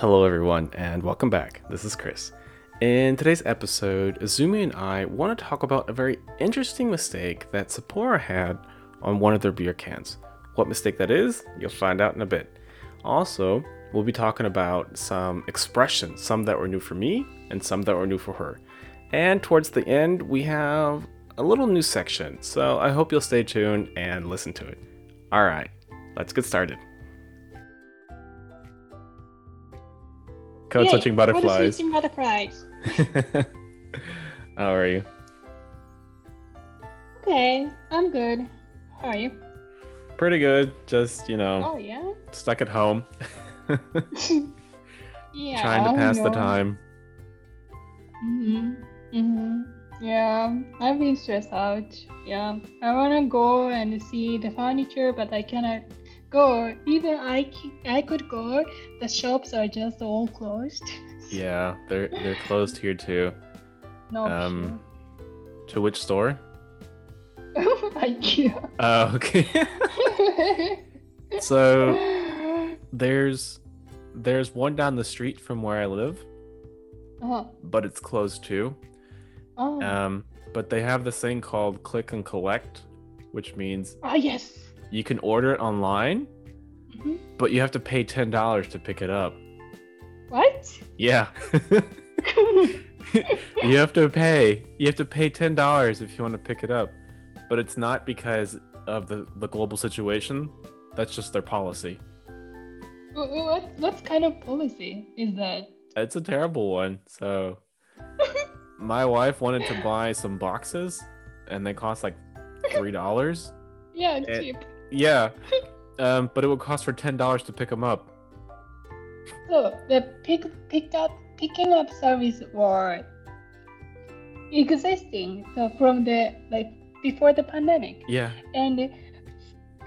Hello, everyone, and welcome back. This is Chris. In today's episode, Azumi and I want to talk about a very interesting mistake that Sapporo had on one of their beer cans. What mistake that is, you'll find out in a bit. Also, we'll be talking about some expressions, some that were new for me and some that were new for her. And towards the end, we have a little new section, so I hope you'll stay tuned and listen to it. Alright, let's get started. Code Yay, switching butterflies. Switching butterflies. How are you? Okay, I'm good. How are you? Pretty good. Just, you know, Oh yeah. stuck at home, Yeah. trying to pass the time. Mhm. Mhm. Yeah, I've been stressed out. Yeah, I wanna go and see the furniture, but I cannot go. Even I I could go. The shops are just all closed. Yeah, they're they're closed here too. No. Um, To which store? IKEA. Oh, okay. so there's there's one down the street from where I live, oh. but it's closed too. Oh. Um, but they have this thing called click and collect, which means ah yes. You can order it online, Mhm. but you have to pay ten dollars to pick it up. What? Yeah. you have to pay. You have to pay ten dollars if you want to pick it up, but it's not because of the the global situation. That's just their policy. What what kind of policy is that? It's a terrible one. So, my wife wanted to buy some boxes, and they cost like three dollars. Yeah, it's cheap. Yeah, um, but it would cost her ten dollars to pick them up. So the pick picked up picking up service were existing so from the like before the pandemic Yeah, and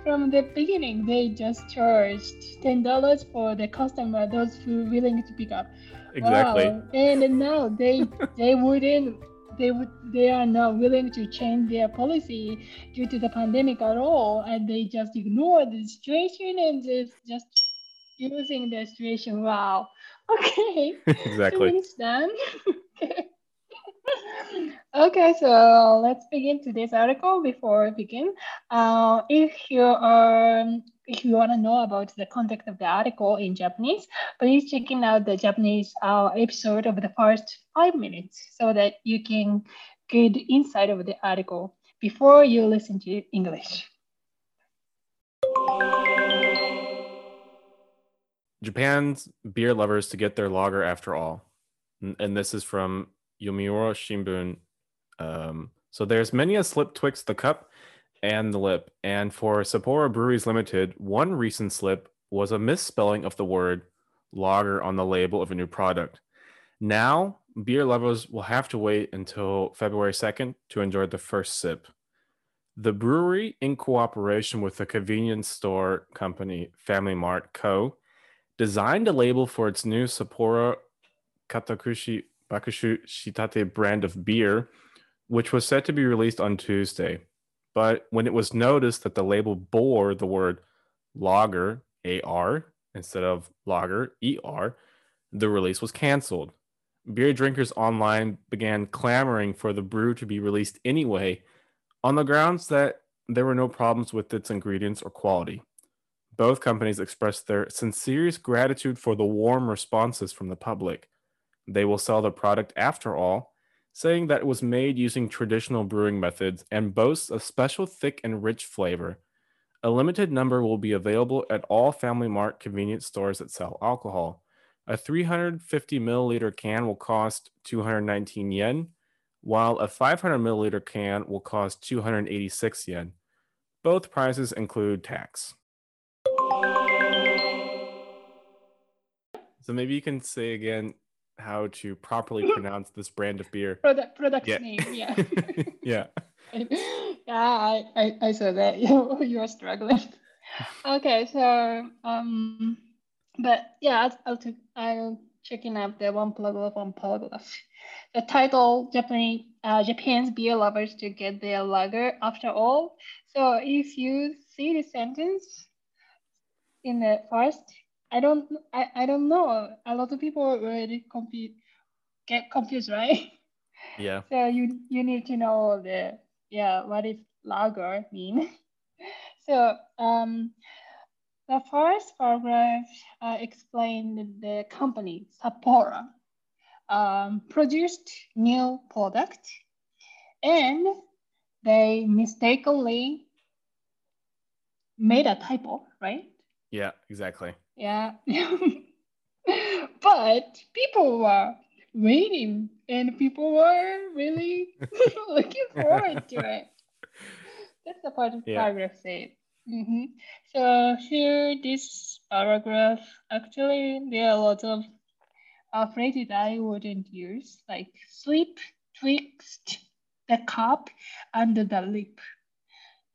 from the beginning they just charged ten dollars for the customer those who willing to pick up exactly. Wow. and now they they wouldn't they would they are not willing to change their policy due to the pandemic at all and they just ignore the situation and just just using the situation. Wow. Okay. Exactly. Done okay okay so let's begin today's article before we begin. Uh, if you are if you want to know about the context of the article in japanese please checking out the japanese uh, episode of the first five minutes so that you can get inside of the article before you listen to english Japan's beer lovers to get their lager after all. And this is from Yomiuri Shimbun. Um, so there's many a slip twixt the cup and the lip. And for Sapporo Breweries Limited, one recent slip was a misspelling of the word lager on the label of a new product. Now, beer lovers will have to wait until February 2nd to enjoy the first sip. The brewery, in cooperation with the convenience store company Family Mart Co., designed a label for its new Sapporo Katakushi Bakushu Shitate brand of beer, which was set to be released on Tuesday. But when it was noticed that the label bore the word lager, AR, instead of lager, ER, the release was canceled. Beer drinkers online began clamoring for the brew to be released anyway on the grounds that there were no problems with its ingredients or quality. Both companies expressed their sincerest gratitude for the warm responses from the public. They will sell the product after all, saying that it was made using traditional brewing methods and boasts a special thick and rich flavor. A limited number will be available at all Family Mart convenience stores that sell alcohol. A 350 milliliter can will cost 219 yen, while a 500 milliliter can will cost 286 yen. Both prices include tax. So maybe you can say again how to properly pronounce this brand of beer. product product Yeah. name yeah yeah. yeah, I, I, I saw that you you're struggling. Okay, so um, but yeah, I'll, I'll, take, I'll checking out the one paragraph one paragraph. The title Japanese uh, Japan's beer lovers to get their lager after all. So if you see the sentence in the first I don't I, I don't know. A lot of people already confused get confused, right? Yeah. So you you need to know the yeah what is lager mean. so um the first paragraph uh, explained the company Sapporo um, produced new product and they mistakenly made a typo, right? Yeah, exactly. Yeah. but people were waiting and people were really looking forward to it. That's the part of Yeah. paragraph said. hmm So here, this paragraph, actually, there are a lot of phrases I wouldn't use, like sleep twixt the cup and the lip.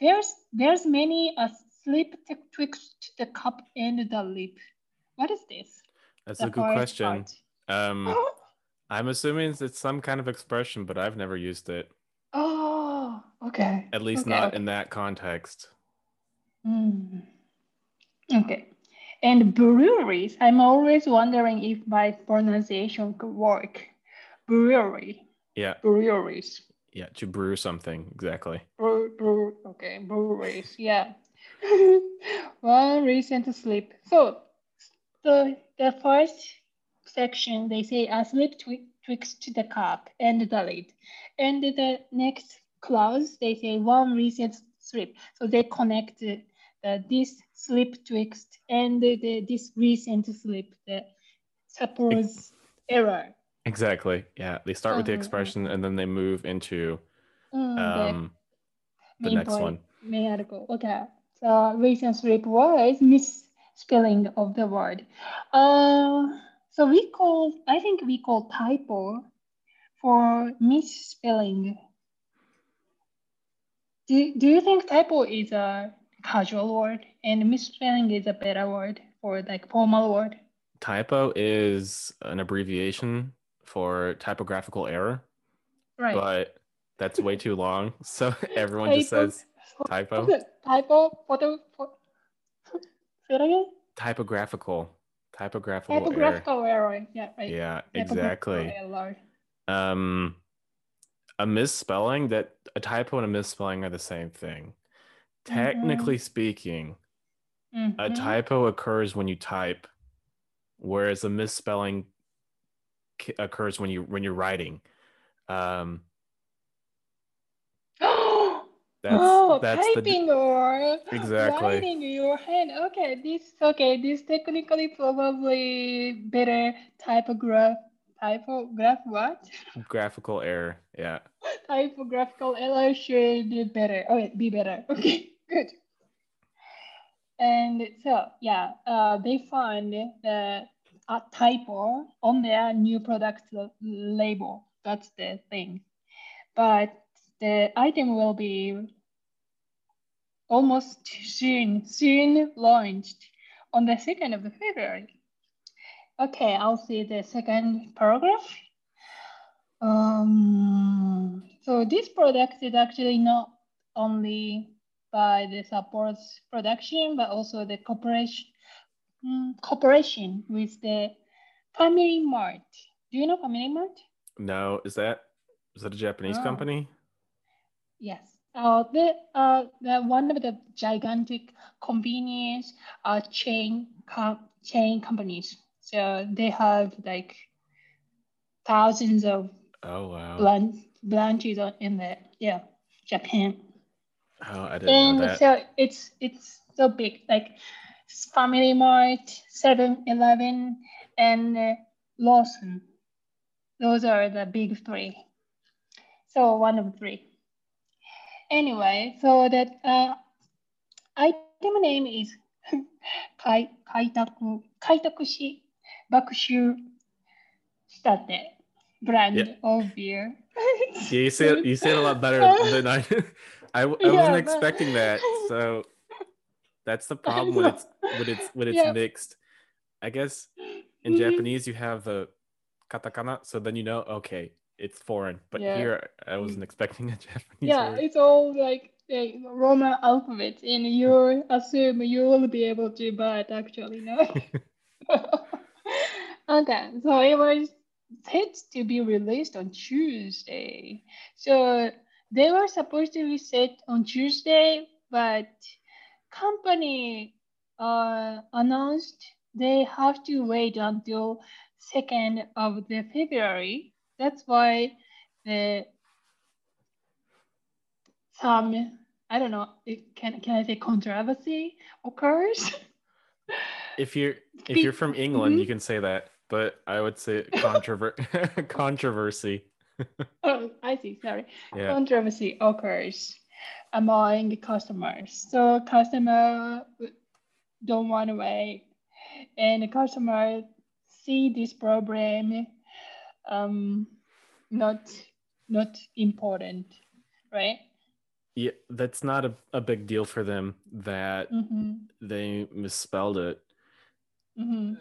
There's there's many a sleep t- twixt the cup and the lip. What is this? That's The a good question. Um, I'm assuming it's some kind of expression, but I've never used it. Oh, okay. At least Okay, not okay. in that context. Mm. Okay. And breweries, I'm always wondering if my pronunciation could work. Brewery, Yeah, breweries, yeah, to brew something exactly. brew, brew, okay, breweries, yeah. One reason to sleep. So, the the first section they say a twi- twixt the cup and the lid, and the next clause they say one reason to sleep. So they connect the, the this sleep twixt and the, the this reason to sleep. The suppose error. Exactly. Yeah, they start with the mm, expression and then they move into Mm, the um the main next point, one. Main article. Okay. Reason sleep was misspelling of the word. Uh, so we call, I think we call typo for misspelling. Do, do you think typo is a casual word and misspelling is a better word or like formal word? Typo is an abbreviation for typographical error, Right. but that's way too long. So everyone just says typo. Typo for the say it again? typographical. Typographical error. Typographical error. Yeah, right. Yeah, exactly. error. Um a misspelling that a typo and a misspelling are the same thing. Technically speaking, a Mhm. typo occurs when you type, whereas a misspelling occurs when you when you're writing. Um, that's oh, that's the typing or Exactly. writing your hand. Okay, this okay. This technically probably better typograph typograph what? graphical error. Yeah, Typographical error should be better. Oh, be better. Okay, good. And so yeah, uh, they found the a typo on their new product label. That's the thing. But the item will be almost soon, soon launched on the 2nd of February. Okay, I'll see the second paragraph. Um, so this product is actually not only by the Sapporo's production, but also the cooperation, mm, cooperation with the Family Mart. Do you know Family Mart? no, is that is that a Japanese Oh. company? Yes. Uh, the, uh, the one of the gigantic convenience uh, chain com- chain companies. So they have like thousands of Oh wow. bran- branches in the yeah Japan. Oh, I didn't know And that. so it's it's so big like Family Mart, 7-Eleven, and uh, Lawson. Those are the big three. So one of three anyway, so that uh, item name is kai, kaitaku, kaitakushi bakushu shitate brand yeah. of beer. yeah, you said you said a lot better than I. I, I yeah, wasn't expecting but... that. So that's the problem when it's when it's when it's yeah. mixed. I guess in mm-hmm. Japanese you have the katakana, so then you know okay it's foreign. But Yeah. here I wasn't expecting a Japanese yeah, word. it's all like a Roman alphabet, and you assume you will be able to, but actually no. okay, so it was set to be released on Tuesday. So they were supposed to be set on Tuesday, but company uh, announced they have to wait until 2nd of the February. That's why the some I don't know, it can can I say controversy occurs? If you're if you're from England, mm-hmm. you can say that, but I would say controver- controversy. oh, I see. Sorry. Yeah. Controversy occurs among customers. So customer don't want to wait, and the customer see this problem um, not not important, right? Yeah, that's not a, a big deal for them that mm-hmm. they misspelled it. Mm-hmm.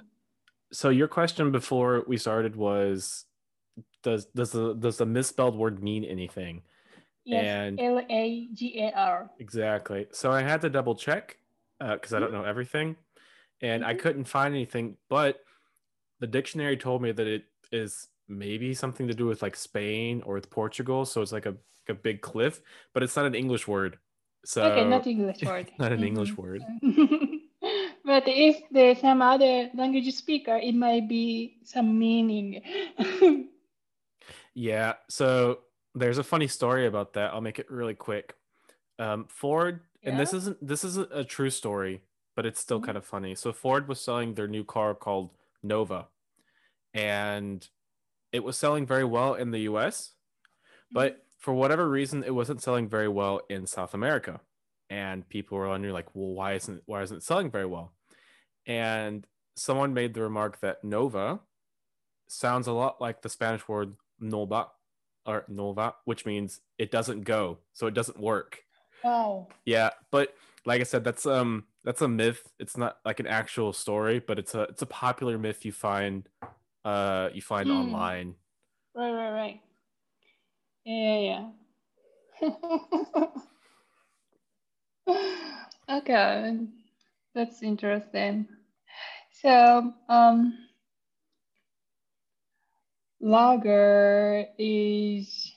So your question before we started was does does the does the misspelled word mean anything? Yes, L A G A R. Exactly. So I had to double check because uh, I don't mm-hmm. know everything, and mm-hmm. I couldn't find anything. But the dictionary told me that it is maybe something to do with like Spain or with Portugal. So it's like a a big cliff, but it's not an English word. So okay, not English word. not an mm-hmm. English word. but if there's some other language speaker, it might be some meaning. yeah. So there's a funny story about that. I'll make it really quick. Um, Ford, yeah? and this isn't this isn't a true story, but it's still mm-hmm. kind of funny. So Ford was selling their new car called Nova, and it was selling very well in the U.S. But mm-hmm for whatever reason, it wasn't selling very well in South America. And people were wondering, like, well, why isn't why isn't it selling very well? And someone made the remark that Nova sounds a lot like the Spanish word nova or nova, which means it doesn't go, so it doesn't work. Wow. Yeah, but like I said, that's um that's a myth. It's not like an actual story, but it's a it's a popular myth you find uh you find mm. online. Right, right, right. Yeah, yeah. okay, that's interesting. So, um, lager is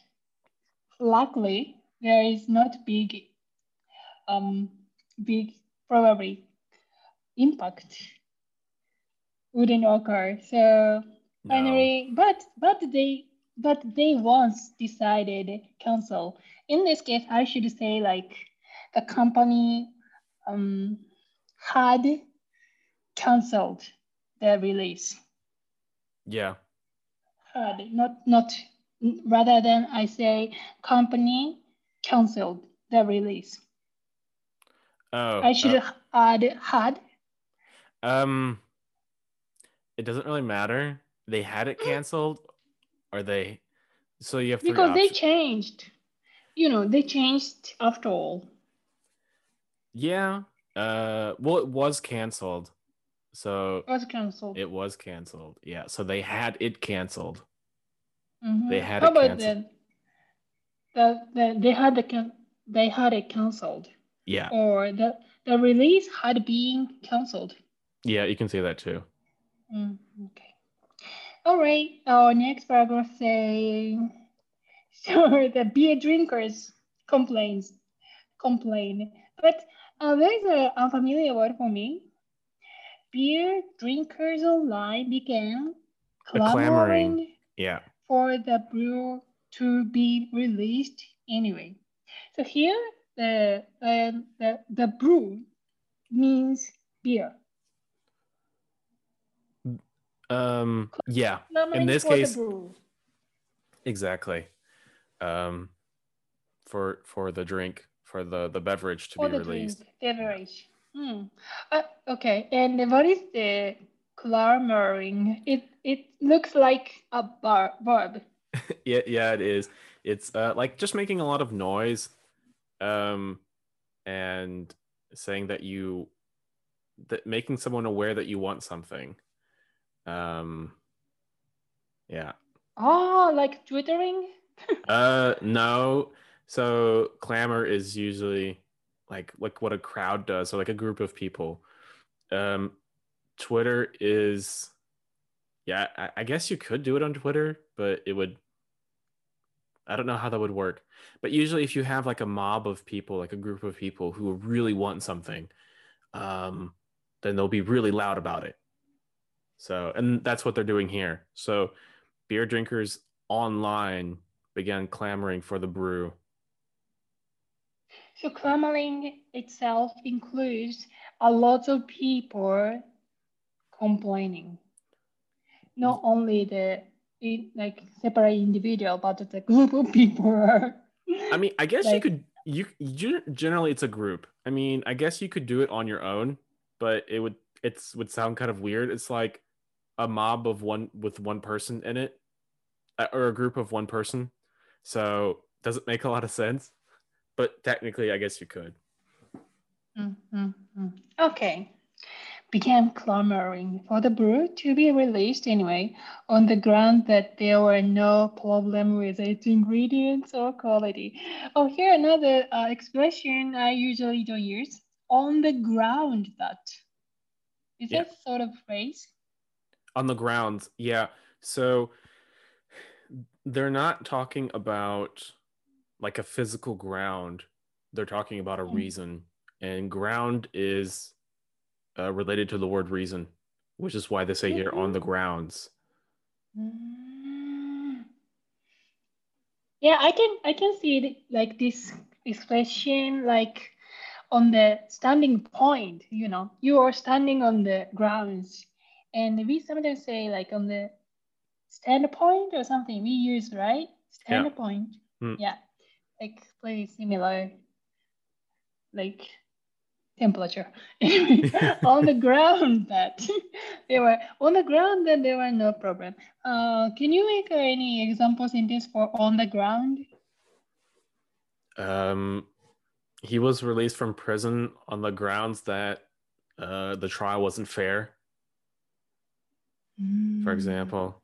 luckily there is not big, um, big probably impact wouldn't occur. So no. but but they but they once decided cancel. In this case, I should say like the company um, had canceled the release. Yeah. Had not not rather than I say company canceled the release. Oh. I should uh, add had. Um. It doesn't really matter. They had it canceled are they? So you have to because options. they changed. You know, they changed after all. Yeah. Uh. Well, it was canceled. So it was canceled. It was canceled. Yeah. So they had it canceled. Mm-hmm. They had How it about canceled. The, the, they had the can they had it canceled. Yeah. Or the the release had been canceled. Yeah, you can say that too. Mm, okay. All right, our next paragraph saying, so the beer drinkers complains, complain, but uh, there is an unfamiliar word for me. Beer drinkers online began clamoring, yeah. for the brew to be released anyway. So here, the, uh, the, the brew means beer. Um, yeah. In this case, exactly. Um, for for the drink, for the the beverage to for be released. Drink, beverage. Hmm. Uh, okay. And what is the clamoring? It it looks like a bar verb. yeah, yeah, it is. It's uh, like just making a lot of noise, um, and saying that you that making someone aware that you want something. Um, yeah. Oh, like twittering? uh, no. So clamor is usually like like what a crowd does, so like a group of people. Um, Twitter is, yeah, I, I guess you could do it on Twitter, but it would. I don't know how that would work. But usually, if you have like a mob of people, like a group of people who really want something, um, then they'll be really loud about it. So, and that's what they're doing here. So, beer drinkers online began clamoring for the brew. So, clamoring itself includes a lot of people complaining. Not mm. only the like separate individual, but the group of people. I mean, I guess like, you could. You, you generally it's a group. I mean, I guess you could do it on your own, but it would it's would sound kind of weird. It's like a mob of one with one person in it, uh, or a group of one person. So does it make a lot of sense? But technically, I guess you could. Mm-hmm. Okay. Began clamoring for the brew to be released anyway, on the ground that there were no problem with its ingredients or quality. Oh, here another uh, expression I usually don't use: on the ground that. Is yeah. that sort of phrase? On the ground, yeah. So they're not talking about like a physical ground. They're talking about a mm. reason, and ground is uh, related to the word reason, which is why they say here on the grounds. Mm. Yeah, I can I can see it, like this expression like on the standing point. You know, you are standing on the grounds, and we sometimes say like on the standpoint or something we use, right? Standpoint. Yeah. Mm. yeah. Like pretty similar. Like temperature on the ground that they were on the ground then there were no problem uh, can you make any in this for on the ground um he was released from prison on the grounds that uh, the trial wasn't fair mm. for example.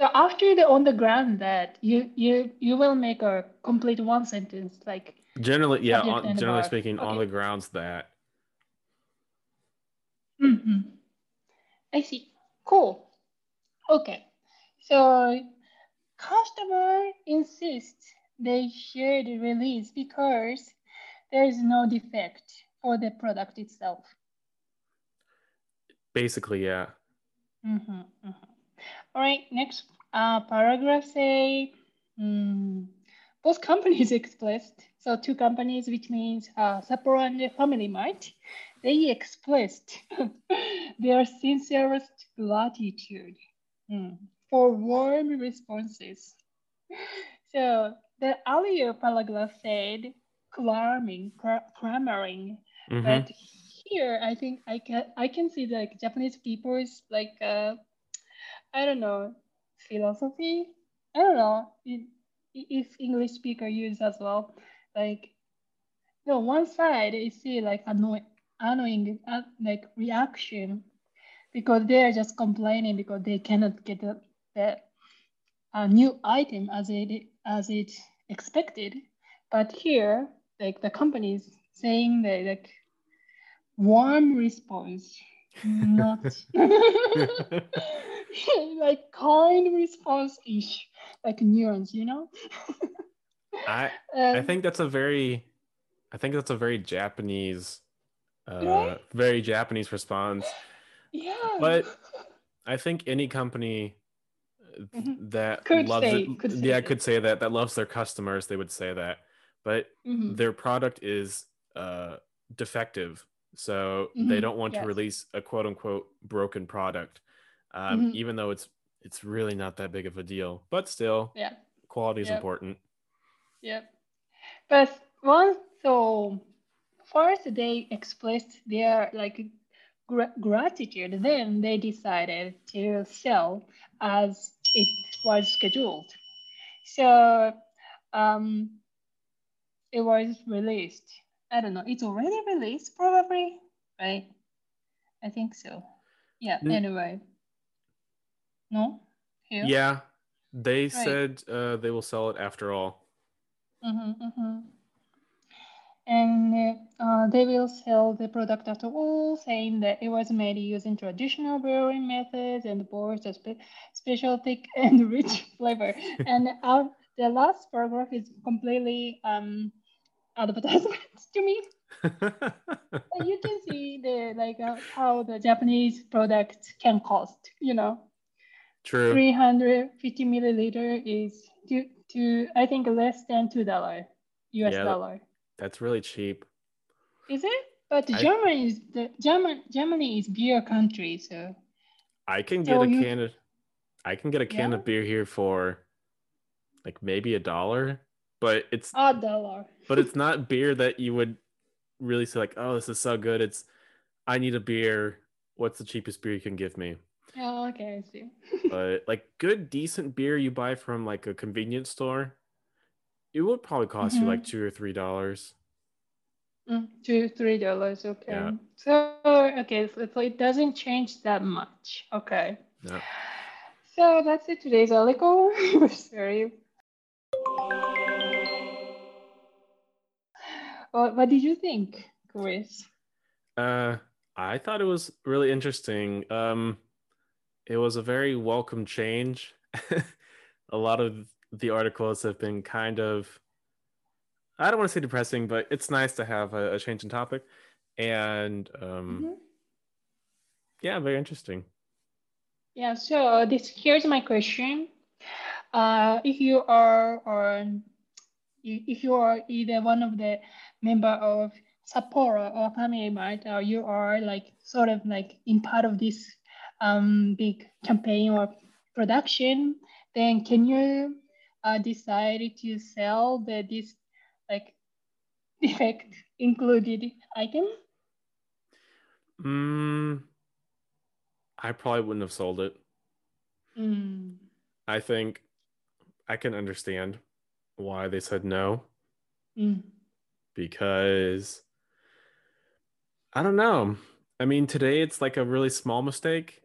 So after the on the ground that you you you will make a complete one sentence like generally yeah on, generally speaking okay. on the grounds that. Mm-hmm. I see. Cool. Okay. So customer insists they should release because there is no defect for the product itself basically yeah mm-hmm, mm-hmm. All right, next uh, paragraph say um, both companies expressed, so two companies, which means uh, Sapporo and Family Mart, they expressed their sincerest gratitude mm, for warm responses. So the earlier paragraph said clamoring, clamoring, mm-hmm. but here I think I can I can see like Japanese people's like uh, I don't know, philosophy. I don't know if English speaker use as well. Like, no, one side is see like annoying, annoying uh, like reaction because they're just complaining because they cannot get the, a new item as it as it expected. But here, like the company is saying that like warm response, not like kind response ish, like nuance, you know? I um, I think that's a very I think that's a very Japanese uh right? very Japanese response. Yeah. But I think any company mm-hmm. that could loves say, it, could yeah, could say that that loves their customers, they would say that. But mm-hmm. their product is uh defective. So mm-hmm. they don't want yes. to release a quote unquote broken product um, mm-hmm. even though it's it's really not that big of a deal. But still, yeah, quality is yep. important. Yep. But once so first they expressed their like gr- gratitude, then they decided to sell as it was scheduled. So um, it was released. I don't know. It's already released, probably, right? I think so. Yeah. Mm. Anyway. No? Here? Yeah. They right. said uh, they will sell it after all. Mm-hmm, mm-hmm. and uh, they will sell the product after all, saying that it was made using traditional brewing methods and boasts a spe- special thick and rich flavor. and uh, the last paragraph is completely um, advertisement to me. you can see the like uh, how the Japanese product can cost. You know, True. 350 milliliter is to, to I think less than two dollar US Yeah, dollar. That's really cheap. Is it? But I- Germany is the German Germany is beer country, so I can get So a you- can of I can get a can Yeah? of beer here for like maybe a dollar, but it's a dollar. but it's not beer that you would really say like, "Oh, this is so good." It's I need a beer. What's the cheapest beer you can give me? Oh, okay, I see. But like good decent beer you buy from like a convenience store, it would probably cost you like 2 or 3 dollars. Mm, two, three dollars. Okay. Yeah. So okay, so, so it doesn't change that much. Okay. No. So that's it. Today's article. It was What, what did you think, Chris? Uh, I thought it was really interesting. Um, it was a very welcome change. a lot of the articles have been kind of, I don't want to say depressing, but it's nice to have a, a change in topic. And um, Mhm. yeah, very interesting. Yeah. So this here's my question. Uh, if you are or if you are either one of the member of Sapporo or Family Mart, or you are like sort of like in part of this um, big campaign or production, then can you uh, decide to sell the this like defect included item? Mm, I probably wouldn't have sold it. Mm. I think I can understand why they said no. Mm. because I don't know. I mean, today it's like a really small mistake,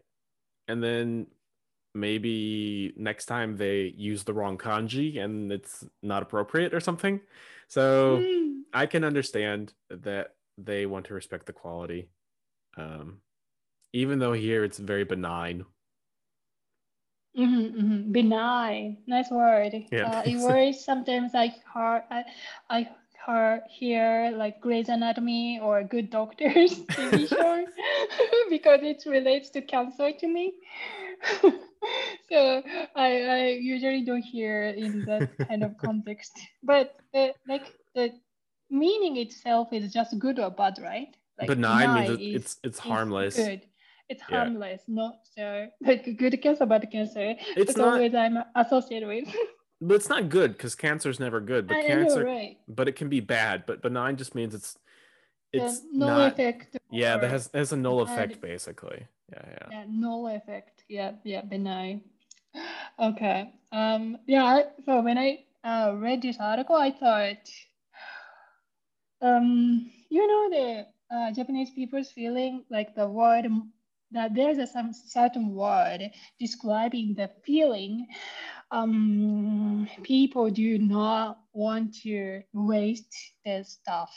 and then maybe next time they use the wrong kanji and it's not appropriate or something. So Mm. I can understand that they want to respect the quality, um, even though here it's very benign. Mm-hmm, mm-hmm. Benign, nice word. Yeah, Uh, it words sometimes I heard I I heard hear like Grey's Anatomy or Good Doctors TV show because it relates to cancer to me. so I I usually don't hear in that kind of context. But the like the meaning itself is just good or bad, right? Like benign means it, is- it's it's harmless. Good. It's Yeah. harmless, not so like good cancer, bad cancer. It's not, always I'm associated with. but it's not good because cancer is never good. But I know, cancer, right? but it can be bad. But benign just means it's it's the null not. effect. Yeah, that has has a null effect basically. Yeah, yeah. yeah, null effect. Yeah, yeah, benign. Okay. Um. Yeah. So when I uh, read this article, I thought, um, you know, the uh, Japanese people's feeling like the word that there's a some certain word describing the feeling um, people do not want to waste their stuff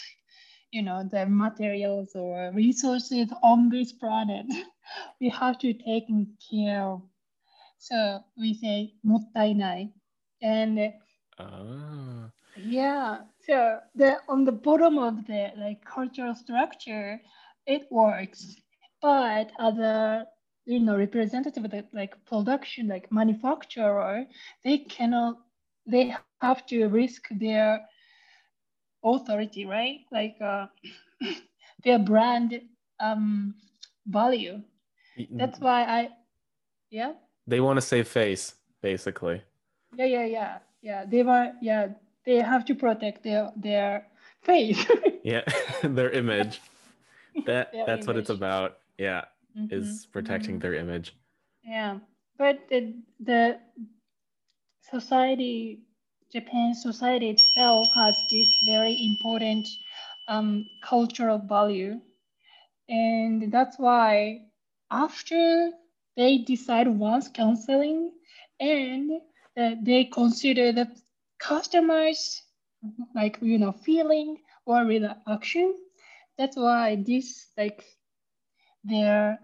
you know the materials or resources on this planet. We have to take care. Of so we say mottainai and ah. yeah so the on the bottom of the like cultural structure it works. But other you know representative of like production like manufacturer, they cannot they have to risk their authority, right? Like uh, their brand um value. That's why I yeah. they want to save face basically. Yeah, yeah, yeah, yeah. They were, yeah, they have to protect their their face. Yeah, their image. That that's what it's about. Yeah, Mhm, is protecting mhm. their image. Yeah, but the the society, Japan society itself has this very important um, cultural value, and that's why after they decide once counseling, and uh, they consider the customers like you know feeling or real action. That's why this like their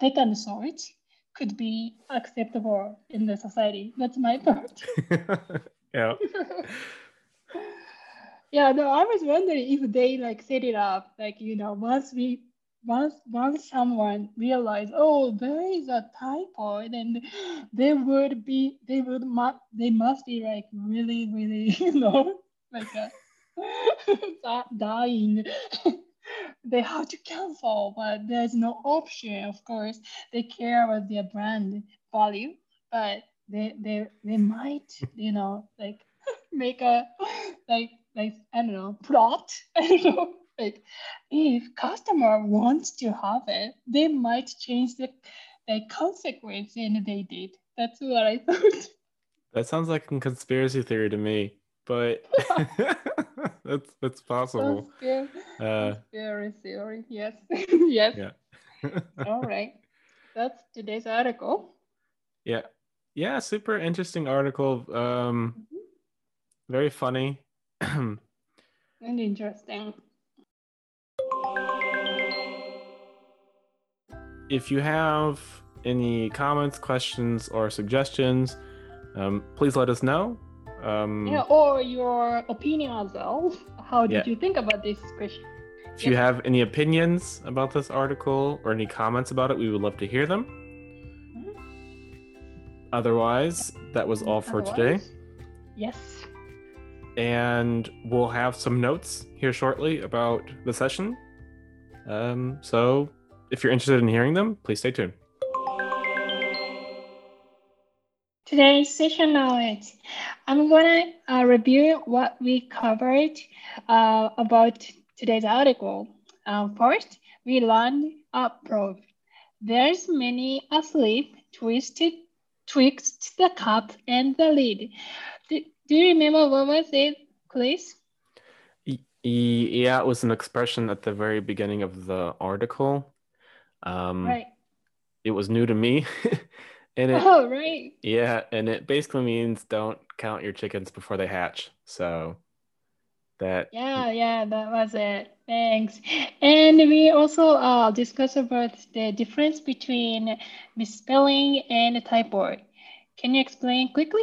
second sort could be acceptable in the society. That's my part. yeah. yeah, no, I was wondering if they like set it up, like you know, once we once once someone realize, oh, there is a typo, then they would be they would mu- they must be like really, really, you know, like a, dying. they have to cancel, but there's no option. Of course, they care about their brand value, but they they they might, you know, like make a like like I don't know plot. I don't know. Like if customer wants to have it, they might change the the consequence, and they did. That's what I thought. That sounds like a conspiracy theory to me, but that's that's possible. Conspiracy, uh, conspiracy theory, yes, yes. Yeah. All right, that's today's article. Yeah, yeah, super interesting article. Um, mm-hmm. very funny. and interesting. If you have any comments, questions, or suggestions, um, please let us know. Um, yeah, or your opinion as well. How did yeah. you think about this question? If you have any opinions about this article or any comments about it, we would love to hear them. Mm-hmm. Otherwise, that was all for Otherwise, today. Yes. And we'll have some notes here shortly about the session. Um, so if you're interested in hearing them, please stay tuned. Today's session knowledge. I'm gonna uh, review what we covered uh, about today's article. Uh, first, we learned a probe. There's many asleep, twisted, twixt the cup and the lid. Do, do you remember what was it, Chris? Yeah, it was an expression at the very beginning of the article. Um, right. It was new to me. And it, oh, right. Yeah, and it basically means don't count your chickens before they hatch. So that Yeah, yeah, that was it. Thanks. And we also uh, discussed about the difference between misspelling and a typo. Can you explain quickly?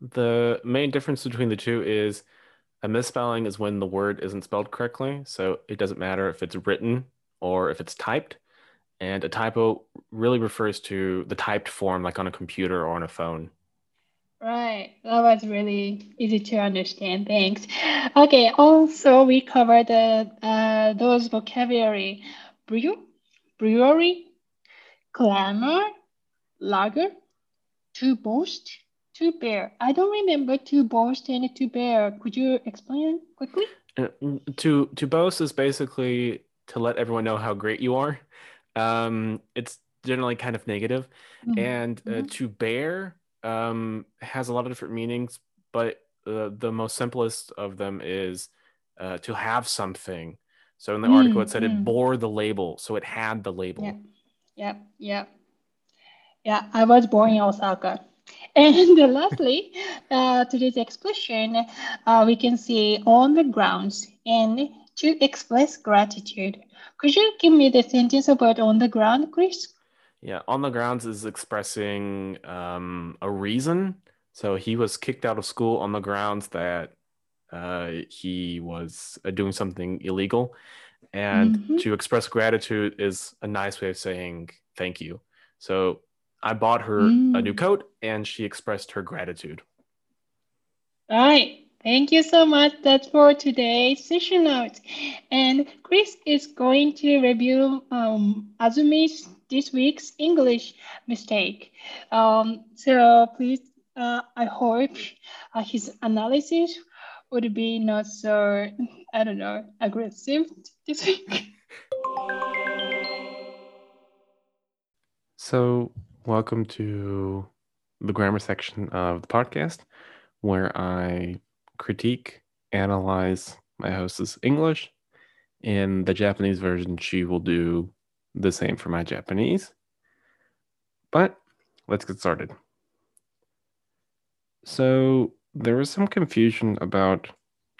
The main difference between the two is a misspelling is when the word isn't spelled correctly. So it doesn't matter if it's written or if it's typed. And a typo really refers to the typed form, like on a computer or on a phone. Right. That was really easy to understand. Thanks. Okay. Also, we covered the, uh, those vocabulary brew, brewery, clamor, lager, to boast, to bear. I don't remember to boast and to bear. Could you explain quickly? Uh, to to boast is basically to let everyone know how great you are. Um, it's generally kind of negative. Mm-hmm. and uh, mm-hmm. to bear um, has a lot of different meanings, but uh, the most simplest of them is uh, to have something. So in the mm, article, it said mm. it bore the label, so it had the label. Yeah, yeah, yeah. Yeah, I was born in Osaka. And lastly, uh, this expression, uh, we can see on the grounds and to express gratitude. Could you give me the sentence about on the ground, Chris? Yeah, on the grounds is expressing um, a reason. So he was kicked out of school on the grounds that uh, he was uh, doing something illegal. And mm-hmm. to express gratitude is a nice way of saying thank you. So I bought her mm. a new mm. coat and she expressed her gratitude. All right. Thank you so much. That's for today's session notes. And Chris is going to review um, Azumi's this week's English mistake. Um, so please, uh, I hope uh, his analysis would be not so, I don't know, aggressive this week. So, welcome to the grammar section of the podcast where I critique, analyze my host's English. In the Japanese version, she will do the same for my Japanese. But let's get started. So, there was some confusion about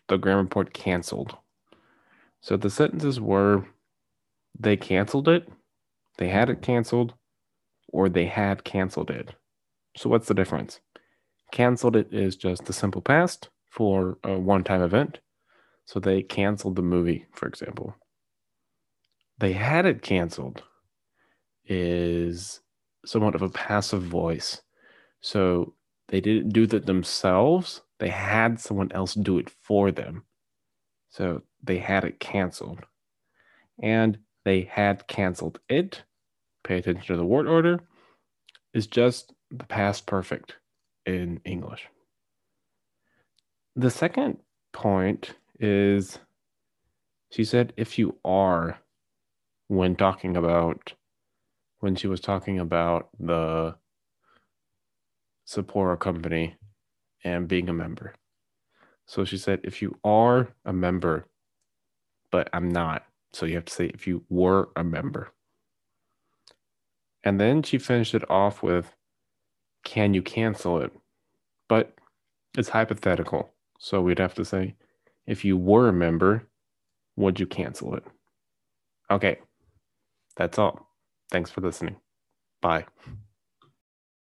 the grammar report canceled. So the sentences were they canceled it, they had it canceled, or they had canceled it. So what's the difference? Canceled it is just the simple past for a one time event. So they canceled the movie, for example. They had it canceled is somewhat of a passive voice. So they didn't do that themselves, they had someone else do it for them. So they had it canceled. And they had canceled it. Pay attention to the word order. Is just the past perfect in English. The second point is she said if you are when talking about when she was talking about the Sapporo company and being a member. So she said, if you are a member, but I'm not. So you have to say, if you were a member. And then she finished it off with, can you cancel it? But it's hypothetical. So we'd have to say, if you were a member, would you cancel it? Okay. That's all. Thanks for listening. Bye.